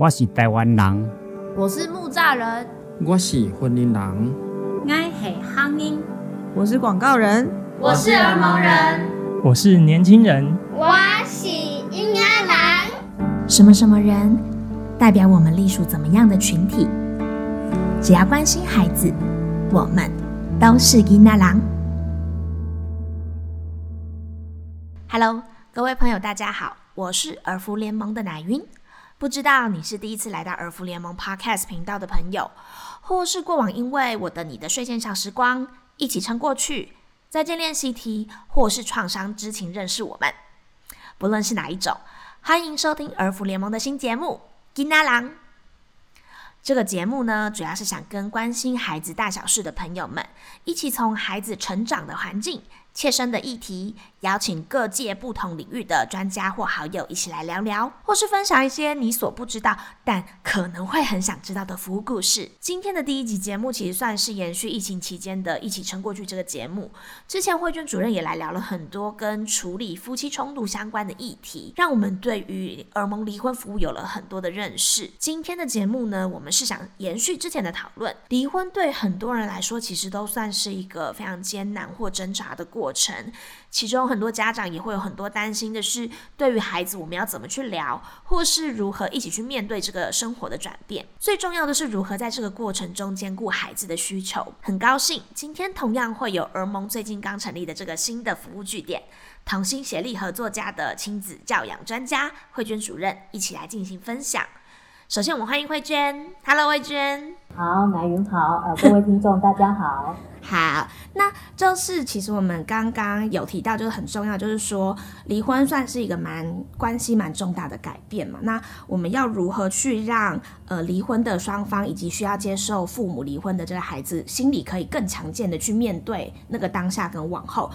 我是台湾人，我是木栅人，我是婚姻人，我是乡音，我是广告人，我是儿蒙人，我是年轻人，我是婴儿郎。什么什么人代表我们隶属怎么样的群体？只要关心孩子，我们都是婴儿郎。Hello，各位朋友，大家好，我是儿福联盟的奶云。不知道你是第一次来到儿福联盟 Podcast 频道的朋友，或是过往因为我的你的睡前小时光一起撑过去，再见练习题，或是创伤知情认识我们。不论是哪一种，欢迎收听儿福联盟的新节目《金阿郎》。这个节目呢，主要是想跟关心孩子大小事的朋友们，一起从孩子成长的环境。切身的议题，邀请各界不同领域的专家或好友一起来聊聊，或是分享一些你所不知道但可能会很想知道的服务故事。今天的第一集节目其实算是延续疫情期间的一起撑过去这个节目。之前慧娟主任也来聊了很多跟处理夫妻冲突相关的议题，让我们对于耳蒙离婚服务有了很多的认识。今天的节目呢，我们是想延续之前的讨论，离婚对很多人来说其实都算是一个非常艰难或挣扎的过。过程，其中很多家长也会有很多担心的是，对于孩子我们要怎么去聊，或是如何一起去面对这个生活的转变。最重要的是如何在这个过程中兼顾孩子的需求。很高兴今天同样会有儿盟最近刚成立的这个新的服务据点，同心协力合作家的亲子教养专家慧娟主任一起来进行分享。首先，我们欢迎慧娟。Hello，慧娟。好，奶云好。呃，各位听众，大家好。好，那就是其实我们刚刚有提到，就是很重要，就是说离婚算是一个蛮关系蛮重大的改变嘛。那我们要如何去让呃离婚的双方以及需要接受父母离婚的这个孩子，心里可以更强健的去面对那个当下跟往后？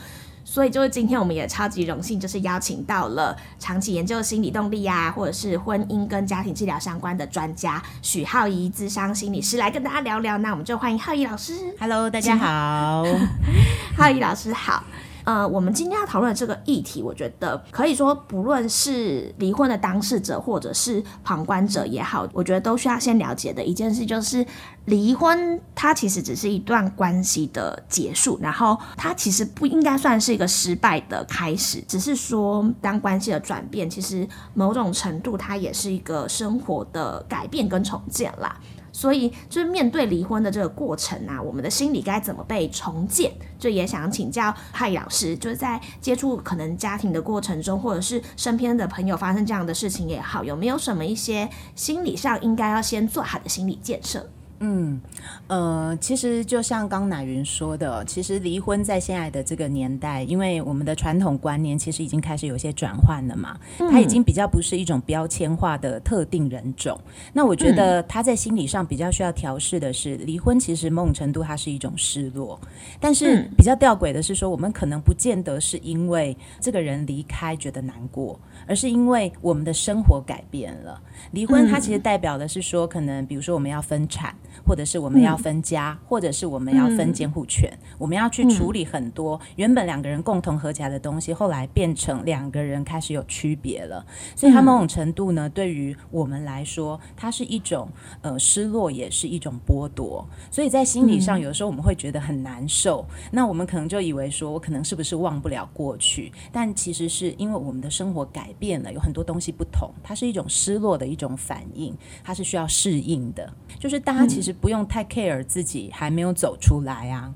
所以就是今天我们也超级荣幸，就是邀请到了长期研究心理动力啊，或者是婚姻跟家庭治疗相关的专家许浩怡智商心理师来跟大家聊聊。那我们就欢迎浩怡老师。Hello，大家好。浩怡老师好。呃，我们今天要讨论的这个议题，我觉得可以说，不论是离婚的当事者或者是旁观者也好，我觉得都需要先了解的一件事，就是离婚它其实只是一段关系的结束，然后它其实不应该算是一个失败的开始，只是说当关系的转变，其实某种程度它也是一个生活的改变跟重建啦。所以，就是面对离婚的这个过程啊，我们的心理该怎么被重建？就也想请教嗨老师，就是在接触可能家庭的过程中，或者是身边的朋友发生这样的事情也好，有没有什么一些心理上应该要先做好的心理建设？嗯，呃，其实就像刚乃云说的，其实离婚在现在的这个年代，因为我们的传统观念其实已经开始有些转换了嘛，它已经比较不是一种标签化的特定人种。那我觉得他在心理上比较需要调试的是，离婚其实某种程度它是一种失落，但是比较吊诡的是说，我们可能不见得是因为这个人离开觉得难过，而是因为我们的生活改变了。离婚它其实代表的是说，可能比如说我们要分产。或者是我们要分家，或者是我们要分监护权，我们要去处理很多原本两个人共同合起来的东西，后来变成两个人开始有区别了。所以它某种程度呢，对于我们来说，它是一种呃失落，也是一种剥夺。所以在心理上，有的时候我们会觉得很难受。那我们可能就以为说，我可能是不是忘不了过去？但其实是因为我们的生活改变了，有很多东西不同，它是一种失落的一种反应，它是需要适应的。就是大家其实。不用太 care 自己还没有走出来啊，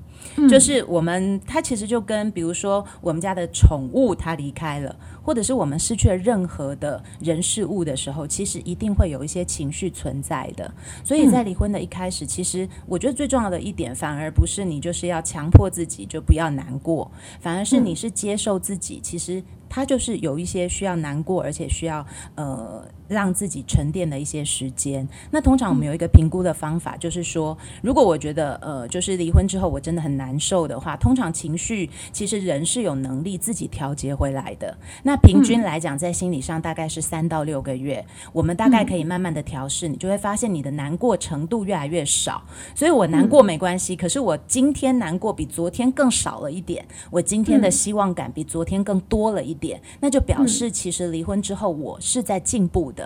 就是我们他其实就跟比如说我们家的宠物它离开了，或者是我们失去了任何的人事物的时候，其实一定会有一些情绪存在的。所以在离婚的一开始，其实我觉得最重要的一点，反而不是你就是要强迫自己就不要难过，反而是你是接受自己，其实他就是有一些需要难过，而且需要呃。让自己沉淀的一些时间。那通常我们有一个评估的方法，就是说，如果我觉得呃，就是离婚之后我真的很难受的话，通常情绪其实人是有能力自己调节回来的。那平均来讲，在心理上大概是三到六个月，我们大概可以慢慢的调试，你就会发现你的难过程度越来越少。所以我难过没关系，可是我今天难过比昨天更少了一点，我今天的希望感比昨天更多了一点，那就表示其实离婚之后我是在进步。的，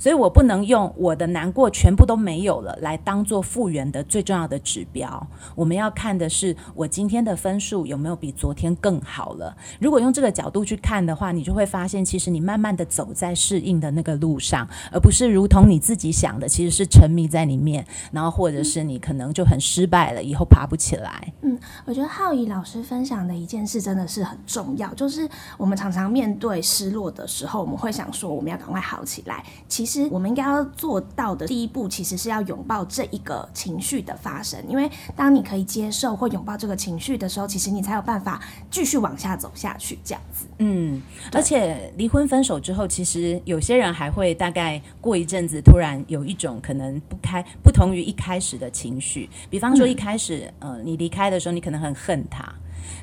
所以我不能用我的难过全部都没有了来当做复原的最重要的指标。我们要看的是我今天的分数有没有比昨天更好了。如果用这个角度去看的话，你就会发现，其实你慢慢的走在适应的那个路上，而不是如同你自己想的，其实是沉迷在里面，然后或者是你可能就很失败了，以后爬不起来。嗯，我觉得浩怡老师分享的一件事真的是很重要，就是我们常常面对失落的时候，我们会想说我们要赶快好起来。其我们应该要做到的第一步，其实是要拥抱这一个情绪的发生，因为当你可以接受或拥抱这个情绪的时候，其实你才有办法继续往下走下去。这样子，嗯，而且离婚分手之后，其实有些人还会大概过一阵子，突然有一种可能不开，不同于一开始的情绪。比方说一开始，呃，你离开的时候，你可能很恨他，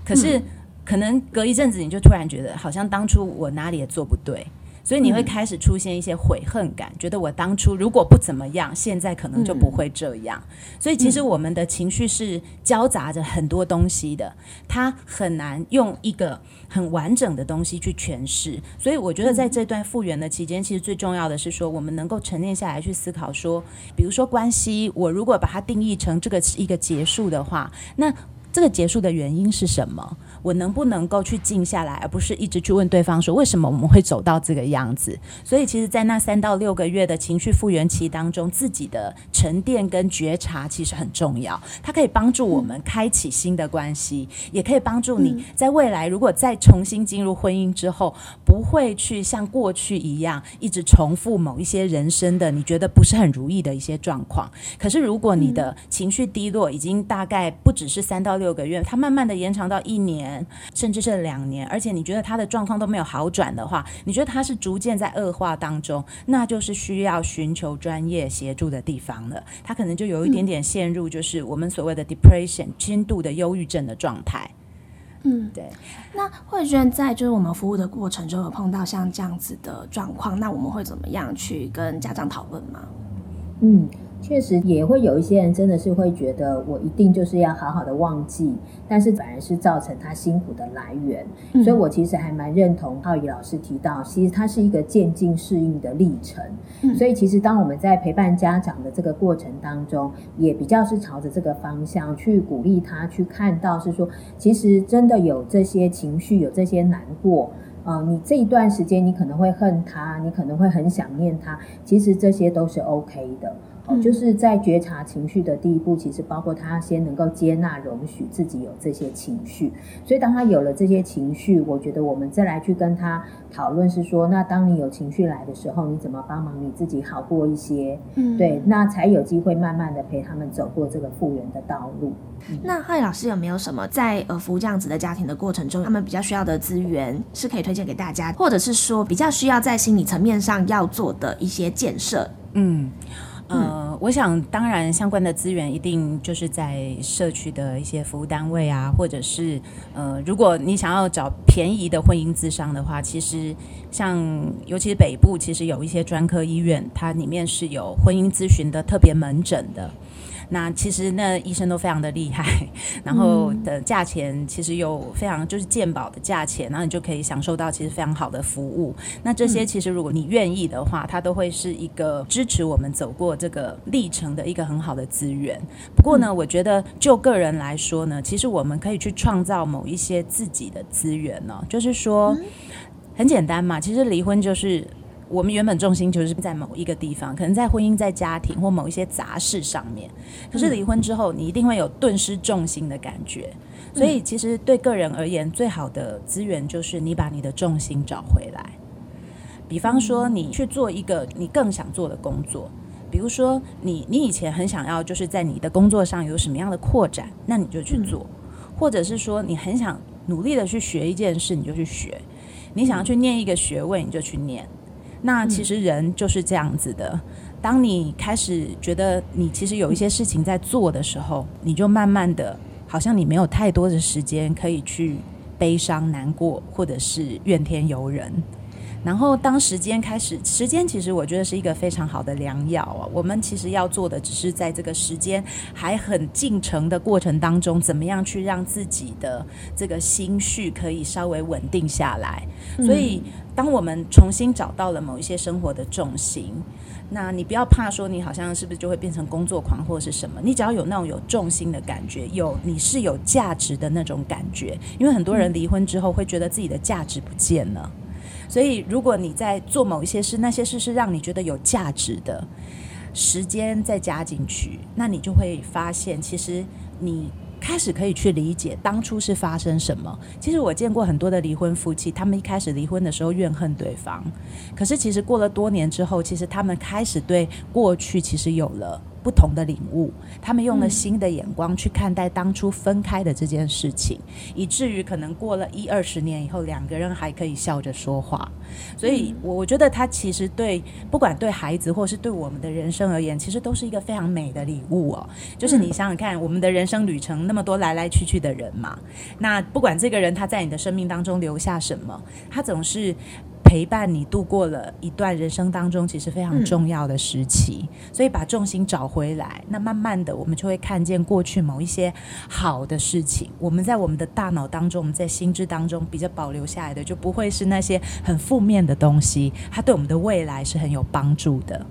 可是可能隔一阵子，你就突然觉得，好像当初我哪里也做不对。所以你会开始出现一些悔恨感，觉得我当初如果不怎么样，现在可能就不会这样。所以其实我们的情绪是交杂着很多东西的，它很难用一个很完整的东西去诠释。所以我觉得在这段复原的期间，其实最重要的是说，我们能够沉淀下来去思考说，比如说关系，我如果把它定义成这个是一个结束的话，那这个结束的原因是什么？我能不能够去静下来，而不是一直去问对方说为什么我们会走到这个样子？所以，其实，在那三到六个月的情绪复原期当中，自己的沉淀跟觉察其实很重要。它可以帮助我们开启新的关系，也可以帮助你在未来如果再重新进入婚姻之后，不会去像过去一样一直重复某一些人生的你觉得不是很如意的一些状况。可是，如果你的情绪低落已经大概不只是三到六个月，它慢慢的延长到一年。甚至是两年，而且你觉得他的状况都没有好转的话，你觉得他是逐渐在恶化当中，那就是需要寻求专业协助的地方了。他可能就有一点点陷入，就是我们所谓的 depression 轻度的忧郁症的状态。嗯，对。那慧娟在就是我们服务的过程中有碰到像这样子的状况，那我们会怎么样去跟家长讨论吗？嗯。确实也会有一些人真的是会觉得我一定就是要好好的忘记，但是反而是造成他辛苦的来源。所以我其实还蛮认同浩宇老师提到，其实它是一个渐进适应的历程。所以其实当我们在陪伴家长的这个过程当中，也比较是朝着这个方向去鼓励他去看到，是说其实真的有这些情绪，有这些难过啊，你这一段时间你可能会恨他，你可能会很想念他，其实这些都是 OK 的。就是在觉察情绪的第一步，其实包括他先能够接纳、容许自己有这些情绪。所以，当他有了这些情绪，我觉得我们再来去跟他讨论，是说，那当你有情绪来的时候，你怎么帮忙你自己好过一些？嗯，对，那才有机会慢慢的陪他们走过这个复原的道路。那浩宇老师有没有什么在呃服务这样子的家庭的过程中，他们比较需要的资源是可以推荐给大家，或者是说比较需要在心理层面上要做的一些建设？嗯。呃，我想当然相关的资源一定就是在社区的一些服务单位啊，或者是呃，如果你想要找便宜的婚姻咨商的话，其实像尤其是北部，其实有一些专科医院，它里面是有婚姻咨询的特别门诊的。那其实那医生都非常的厉害，然后的价钱其实有非常就是鉴宝的价钱，然后你就可以享受到其实非常好的服务。那这些其实如果你愿意的话，它都会是一个支持我们走过这个历程的一个很好的资源。不过呢，我觉得就个人来说呢，其实我们可以去创造某一些自己的资源呢，就是说很简单嘛，其实离婚就是。我们原本重心就是在某一个地方，可能在婚姻、在家庭或某一些杂事上面。可是离婚之后，你一定会有顿失重心的感觉。所以，其实对个人而言，最好的资源就是你把你的重心找回来。比方说，你去做一个你更想做的工作，比如说你你以前很想要就是在你的工作上有什么样的扩展，那你就去做；或者是说你很想努力的去学一件事，你就去学；你想要去念一个学位，你就去念。那其实人就是这样子的，当你开始觉得你其实有一些事情在做的时候，你就慢慢的，好像你没有太多的时间可以去悲伤、难过，或者是怨天尤人。然后当时间开始，时间其实我觉得是一个非常好的良药啊。我们其实要做的只是在这个时间还很进程的过程当中，怎么样去让自己的这个心绪可以稍微稳定下来。所以，当我们重新找到了某一些生活的重心。那你不要怕说你好像是不是就会变成工作狂或者是什么？你只要有那种有重心的感觉，有你是有价值的那种感觉。因为很多人离婚之后会觉得自己的价值不见了，所以如果你在做某一些事，那些事是让你觉得有价值的，时间再加进去，那你就会发现其实你。开始可以去理解当初是发生什么。其实我见过很多的离婚夫妻，他们一开始离婚的时候怨恨对方，可是其实过了多年之后，其实他们开始对过去其实有了。不同的领悟，他们用了新的眼光去看待当初分开的这件事情，以至于可能过了一二十年以后，两个人还可以笑着说话。所以，我我觉得他其实对不管对孩子或是对我们的人生而言，其实都是一个非常美的礼物哦。就是你想想看，我们的人生旅程那么多来来去去的人嘛，那不管这个人他在你的生命当中留下什么，他总是。陪伴你度过了一段人生当中其实非常重要的时期，所以把重心找回来，那慢慢的我们就会看见过去某一些好的事情。我们在我们的大脑当中，我们在心智当中比较保留下来的，就不会是那些很负面的东西，它对我们的未来是很有帮助的。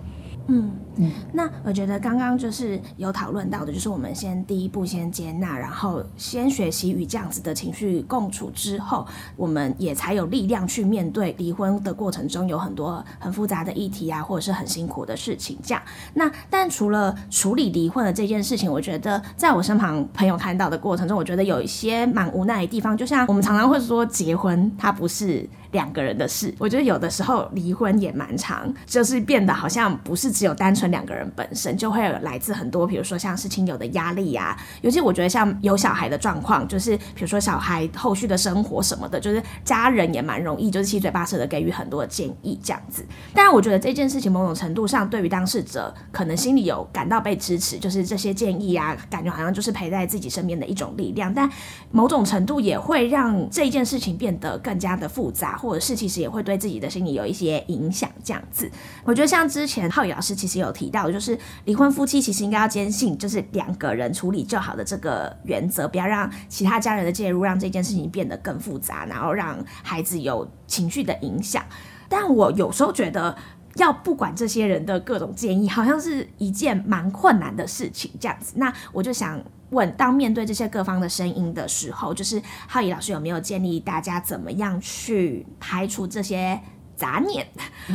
嗯嗯，那我觉得刚刚就是有讨论到的，就是我们先第一步先接纳，然后先学习与这样子的情绪共处之后，我们也才有力量去面对离婚的过程中有很多很复杂的议题啊，或者是很辛苦的事情。这样，那但除了处理离婚的这件事情，我觉得在我身旁朋友看到的过程中，我觉得有一些蛮无奈的地方，就像我们常常会说，结婚它不是。两个人的事，我觉得有的时候离婚也蛮长，就是变得好像不是只有单纯两个人本身，就会有来自很多，比如说像是亲友的压力呀。尤其我觉得像有小孩的状况，就是比如说小孩后续的生活什么的，就是家人也蛮容易就是七嘴八舌的给予很多建议这样子。当然，我觉得这件事情某种程度上对于当事者可能心里有感到被支持，就是这些建议啊，感觉好像就是陪在自己身边的一种力量。但某种程度也会让这件事情变得更加的复杂。或者是其实也会对自己的心理有一些影响，这样子。我觉得像之前浩宇老师其实有提到，就是离婚夫妻其实应该要坚信，就是两个人处理就好的这个原则，不要让其他家人的介入，让这件事情变得更复杂，然后让孩子有情绪的影响。但我有时候觉得，要不管这些人的各种建议，好像是一件蛮困难的事情，这样子。那我就想。问当面对这些各方的声音的时候，就是浩怡老师有没有建议大家怎么样去排除这些？杂念，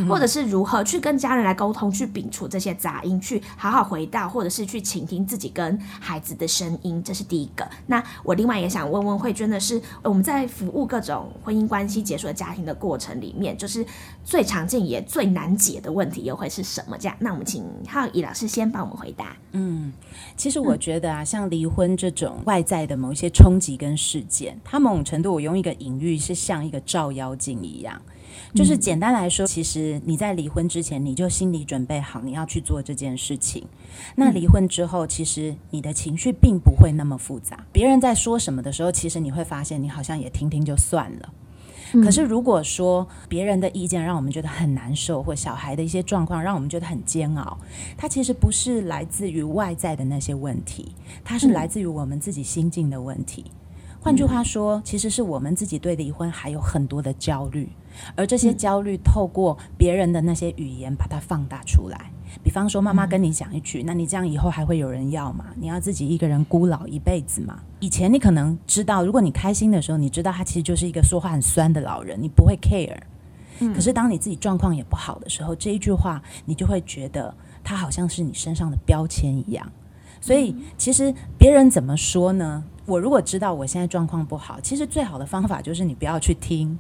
或者是如何去跟家人来沟通，去摒除这些杂音，去好好回到，或者是去倾听自己跟孩子的声音，这是第一个。那我另外也想问问慧娟的是，我们在服务各种婚姻关系结束的家庭的过程里面，就是最常见也最难解的问题又会是什么？这样，那我们请浩怡老师先帮我们回答。嗯，其实我觉得啊，像离婚这种外在的某一些冲击跟事件，它某种程度我用一个隐喻是像一个照妖镜一样。就是简单来说，其实你在离婚之前，你就心里准备好你要去做这件事情。那离婚之后，其实你的情绪并不会那么复杂。别人在说什么的时候，其实你会发现，你好像也听听就算了。可是如果说别人的意见让我们觉得很难受，或小孩的一些状况让我们觉得很煎熬，它其实不是来自于外在的那些问题，它是来自于我们自己心境的问题。换句话说，其实是我们自己对离婚还有很多的焦虑。而这些焦虑，透过别人的那些语言把它放大出来。比方说，妈妈跟你讲一句：“那你这样以后还会有人要吗？你要自己一个人孤老一辈子吗？”以前你可能知道，如果你开心的时候，你知道他其实就是一个说话很酸的老人，你不会 care。可是当你自己状况也不好的时候，这一句话你就会觉得他好像是你身上的标签一样。所以，其实别人怎么说呢？我如果知道我现在状况不好，其实最好的方法就是你不要去听，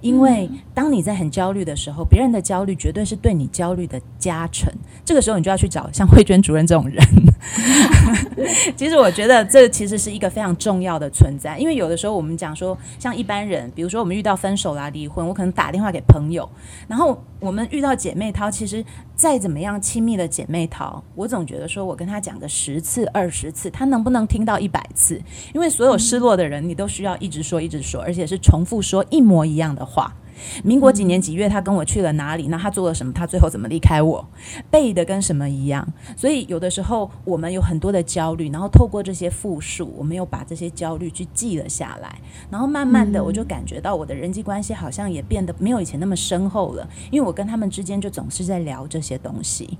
因为当你在很焦虑的时候，别人的焦虑绝对是对你焦虑的加成。这个时候你就要去找像慧娟主任这种人。其实我觉得这其实是一个非常重要的存在，因为有的时候我们讲说，像一般人，比如说我们遇到分手啦、离婚，我可能打电话给朋友，然后我们遇到姐妹淘，其实再怎么样亲密的姐妹淘，我总觉得说我跟她讲个十次、二十次，她能不能听到一百次？因为所有失落的人，你都需要一直说、一直说，而且是重复说一模一样的话。民国几年几月他跟我去了哪里？那他做了什么？他最后怎么离开我？背的跟什么一样？所以有的时候我们有很多的焦虑，然后透过这些复述，我们又把这些焦虑去记了下来，然后慢慢的我就感觉到我的人际关系好像也变得没有以前那么深厚了，因为我跟他们之间就总是在聊这些东西。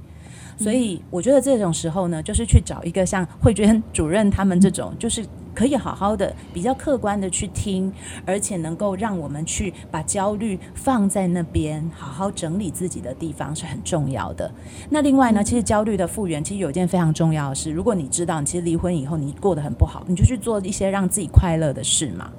所以我觉得这种时候呢，就是去找一个像慧娟主任他们这种，就是可以好好的、比较客观的去听，而且能够让我们去把焦虑放在那边，好好整理自己的地方是很重要的。那另外呢，其实焦虑的复原，其实有一件非常重要的事，如果你知道你，其实离婚以后你过得很不好，你就去做一些让自己快乐的事嘛。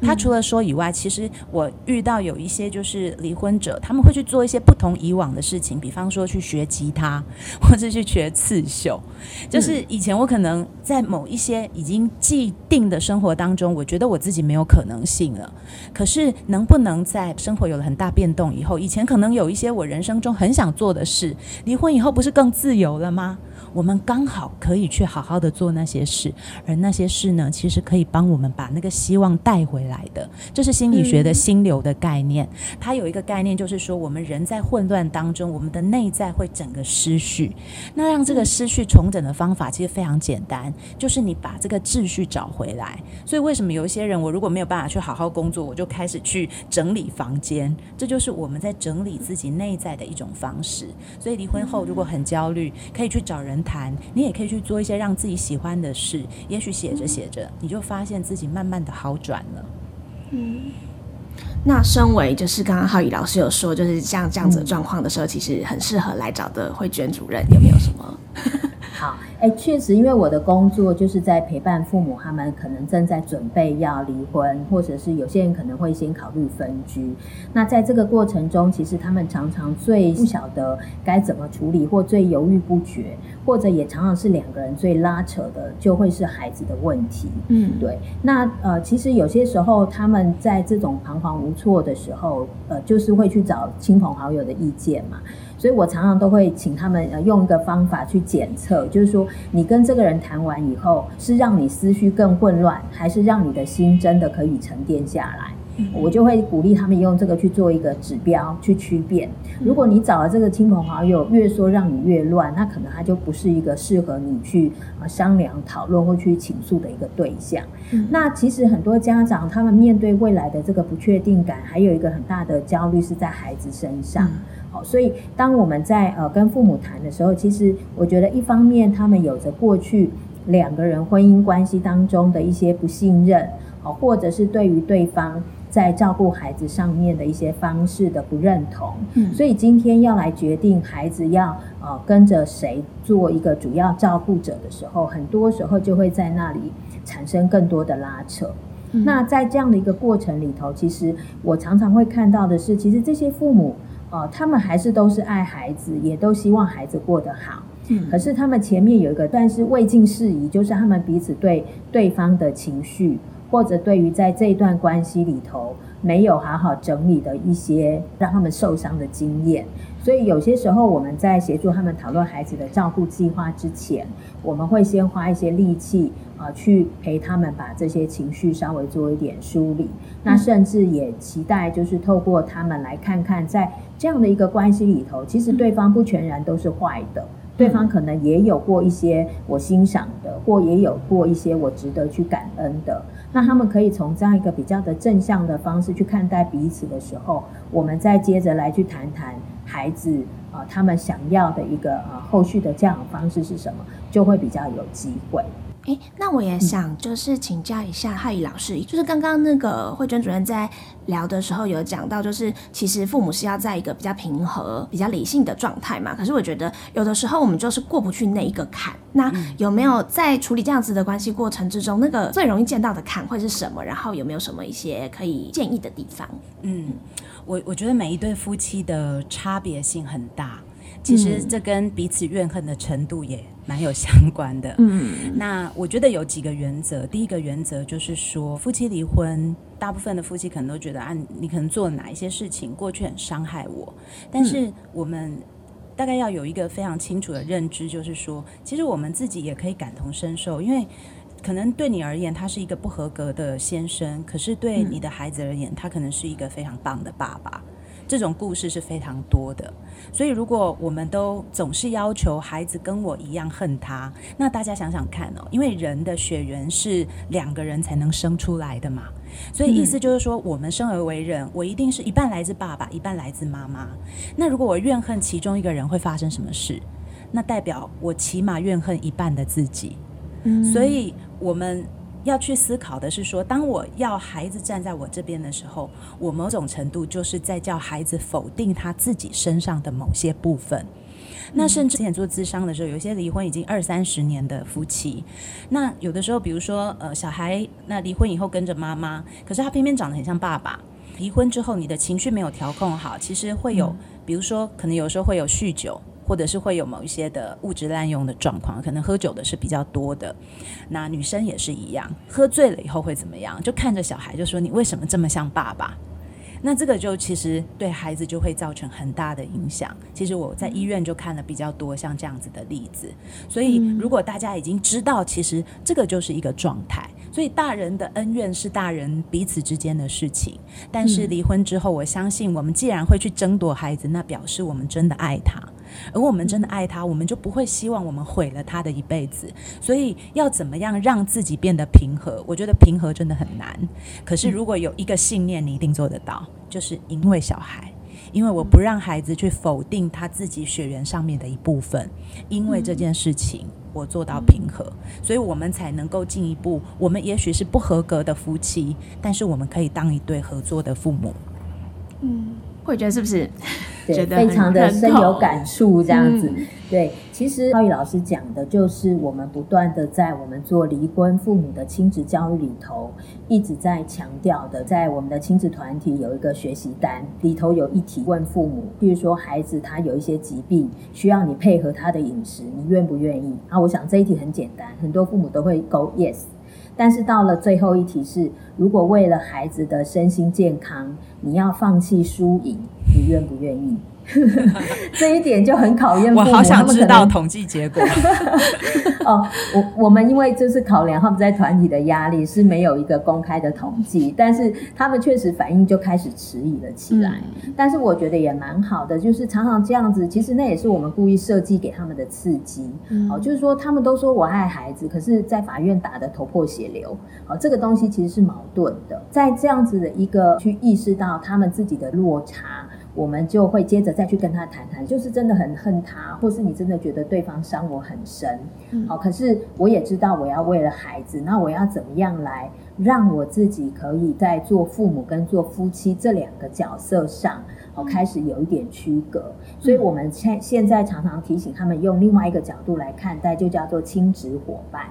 他除了说以外，其实我遇到有一些就是离婚者，他们会去做一些不同以往的事情，比方说去学吉他，或者去学刺绣。就是以前我可能在某一些已经既定的生活当中，我觉得我自己没有可能性了。可是能不能在生活有了很大变动以后，以前可能有一些我人生中很想做的事，离婚以后不是更自由了吗？我们刚好可以去好好的做那些事，而那些事呢，其实可以帮我们把那个希望带回来的。这是心理学的心流的概念。它有一个概念，就是说我们人在混乱当中，我们的内在会整个失序。那让这个失序重整的方法其实非常简单，就是你把这个秩序找回来。所以为什么有一些人，我如果没有办法去好好工作，我就开始去整理房间？这就是我们在整理自己内在的一种方式。所以离婚后如果很焦虑，可以去找人。谈，你也可以去做一些让自己喜欢的事。也许写着写着，你就发现自己慢慢的好转了。嗯，那身为就是刚刚浩宇老师有说，就是像这样子的状况的时候，其实很适合来找的慧娟主任，有没有什么？好，哎，确实，因为我的工作就是在陪伴父母，他们可能正在准备要离婚，或者是有些人可能会先考虑分居。那在这个过程中，其实他们常常最不晓得该怎么处理，或最犹豫不决，或者也常常是两个人最拉扯的，就会是孩子的问题。嗯，对。那呃，其实有些时候他们在这种彷徨无措的时候，呃，就是会去找亲朋好友的意见嘛。所以我常常都会请他们呃用一个方法去检测，就是说你跟这个人谈完以后，是让你思绪更混乱，还是让你的心真的可以沉淀下来？我就会鼓励他们用这个去做一个指标去区辨。如果你找了这个亲朋好友越说让你越乱，那可能他就不是一个适合你去啊商量讨论或去倾诉的一个对象。那其实很多家长他们面对未来的这个不确定感，还有一个很大的焦虑是在孩子身上。好，所以当我们在呃跟父母谈的时候，其实我觉得一方面他们有着过去两个人婚姻关系当中的一些不信任，好，或者是对于对方在照顾孩子上面的一些方式的不认同，嗯，所以今天要来决定孩子要呃跟着谁做一个主要照顾者的时候，很多时候就会在那里产生更多的拉扯。那在这样的一个过程里头，其实我常常会看到的是，其实这些父母。哦，他们还是都是爱孩子，也都希望孩子过得好。嗯，可是他们前面有一个，但是未尽事宜，就是他们彼此对对方的情绪，或者对于在这一段关系里头没有好好整理的一些让他们受伤的经验。所以有些时候我们在协助他们讨论孩子的照顾计划之前，我们会先花一些力气。啊，去陪他们把这些情绪稍微做一点梳理，那甚至也期待就是透过他们来看看，在这样的一个关系里头，其实对方不全然都是坏的，对方可能也有过一些我欣赏的，或也有过一些我值得去感恩的。那他们可以从这样一个比较的正向的方式去看待彼此的时候，我们再接着来去谈谈孩子啊，他们想要的一个啊后续的教养方式是什么，就会比较有机会。哎，那我也想就是请教一下汉语老师，就是刚刚那个慧娟主任在聊的时候有讲到，就是其实父母是要在一个比较平和、比较理性的状态嘛。可是我觉得有的时候我们就是过不去那一个坎。那有没有在处理这样子的关系过程之中，那个最容易见到的坎会是什么？然后有没有什么一些可以建议的地方？嗯，我我觉得每一对夫妻的差别性很大。其实这跟彼此怨恨的程度也蛮有相关的。嗯，那我觉得有几个原则。第一个原则就是说，夫妻离婚，大部分的夫妻可能都觉得，啊，你可能做了哪一些事情，过去很伤害我。但是我们大概要有一个非常清楚的认知，就是说，其实我们自己也可以感同身受，因为。可能对你而言他是一个不合格的先生，可是对你的孩子而言，他可能是一个非常棒的爸爸。这种故事是非常多的，所以如果我们都总是要求孩子跟我一样恨他，那大家想想看哦，因为人的血缘是两个人才能生出来的嘛，所以意思就是说，我们生而为人，我一定是一半来自爸爸，一半来自妈妈。那如果我怨恨其中一个人，会发生什么事？那代表我起码怨恨一半的自己。所以我们。要去思考的是说，当我要孩子站在我这边的时候，我某种程度就是在叫孩子否定他自己身上的某些部分。那甚至之前做咨商的时候，有一些离婚已经二三十年的夫妻，那有的时候，比如说呃，小孩那离婚以后跟着妈妈，可是他偏偏长得很像爸爸。离婚之后，你的情绪没有调控好，其实会有，比如说可能有时候会有酗酒。或者是会有某一些的物质滥用的状况，可能喝酒的是比较多的。那女生也是一样，喝醉了以后会怎么样？就看着小孩就说：“你为什么这么像爸爸？”那这个就其实对孩子就会造成很大的影响。其实我在医院就看了比较多像这样子的例子。所以如果大家已经知道，其实这个就是一个状态。所以大人的恩怨是大人彼此之间的事情。但是离婚之后，我相信我们既然会去争夺孩子，那表示我们真的爱他。而我们真的爱他，我们就不会希望我们毁了他的一辈子。所以要怎么样让自己变得平和？我觉得平和真的很难。可是如果有一个信念，你一定做得到，就是因为小孩，因为我不让孩子去否定他自己血缘上面的一部分，因为这件事情我做到平和，所以我们才能够进一步。我们也许是不合格的夫妻，但是我们可以当一对合作的父母。嗯，会觉得是不是？对，非常的深有感触，这样子。对，其实浩宇老师讲的就是我们不断的在我们做离婚父母的亲子教育里头，一直在强调的，在我们的亲子团体有一个学习单，里头有一题问父母，比如说孩子他有一些疾病，需要你配合他的饮食，你愿不愿意？啊，我想这一题很简单，很多父母都会 go yes。但是到了最后一题是，如果为了孩子的身心健康，你要放弃输赢，你愿不愿意？这一点就很考验。我好想知道统计结果。哦，我我们因为就是考量他们在团体的压力是没有一个公开的统计，但是他们确实反应就开始迟疑了起来。但是我觉得也蛮好的，就是常常这样子，其实那也是我们故意设计给他们的刺激。哦，就是说他们都说我爱孩子，可是在法院打的头破血流。哦，这个东西其实是矛盾的。在这样子的一个去意识到他们自己的落差。我们就会接着再去跟他谈谈，就是真的很恨他，或是你真的觉得对方伤我很深，好，可是我也知道我要为了孩子，那我要怎么样来让我自己可以在做父母跟做夫妻这两个角色上，好开始有一点区隔。所以我们现现在常常提醒他们用另外一个角度来看待，就叫做亲职伙伴。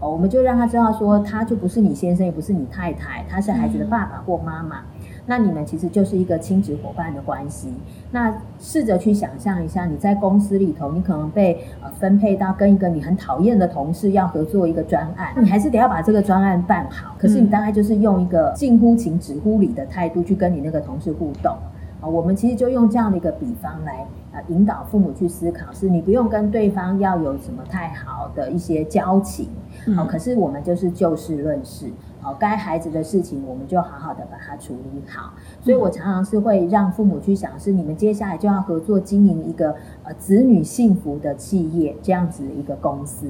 哦，我们就让他知道说，他就不是你先生，也不是你太太，他是孩子的爸爸或妈妈。那你们其实就是一个亲子伙伴的关系。那试着去想象一下，你在公司里头，你可能被呃分配到跟一个你很讨厌的同事要合作一个专案，你还是得要把这个专案办好。可是你大概就是用一个近乎情、止乎理的态度去跟你那个同事互动。啊，我们其实就用这样的一个比方来啊引导父母去思考：是你不用跟对方要有什么太好的一些交情，好，可是我们就是就事论事。好，该孩子的事情，我们就好好的把它处理好。所以我常常是会让父母去想，是你们接下来就要合作经营一个呃子女幸福的企业这样子的一个公司。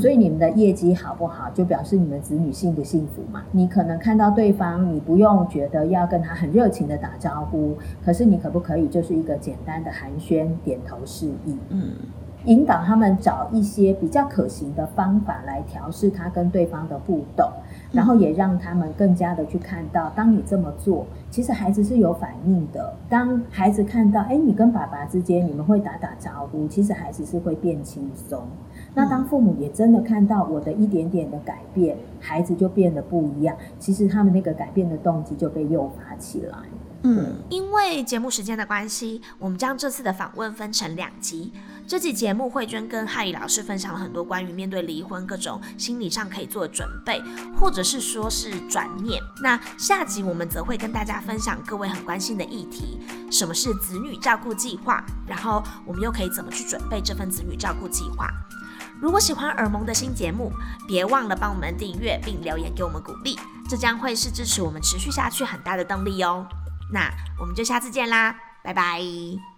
所以你们的业绩好不好，就表示你们子女幸不幸福嘛？你可能看到对方，你不用觉得要跟他很热情的打招呼，可是你可不可以就是一个简单的寒暄、点头示意？嗯。引导他们找一些比较可行的方法来调试他跟对方的互动，然后也让他们更加的去看到，当你这么做，其实孩子是有反应的。当孩子看到，哎，你跟爸爸之间你们会打打招呼，其实孩子是会变轻松。那当父母也真的看到我的一点点的改变，孩子就变得不一样。其实他们那个改变的动机就被诱发起来。嗯，因为节目时间的关系，我们将这次的访问分成两集。这集节目，慧娟跟汉仪老师分享了很多关于面对离婚各种心理上可以做的准备，或者是说是转念。那下集我们则会跟大家分享各位很关心的议题：什么是子女照顾计划？然后我们又可以怎么去准备这份子女照顾计划？如果喜欢耳萌的新节目，别忘了帮我们订阅并留言给我们鼓励，这将会是支持我们持续下去很大的动力哦。那我们就下次见啦，拜拜。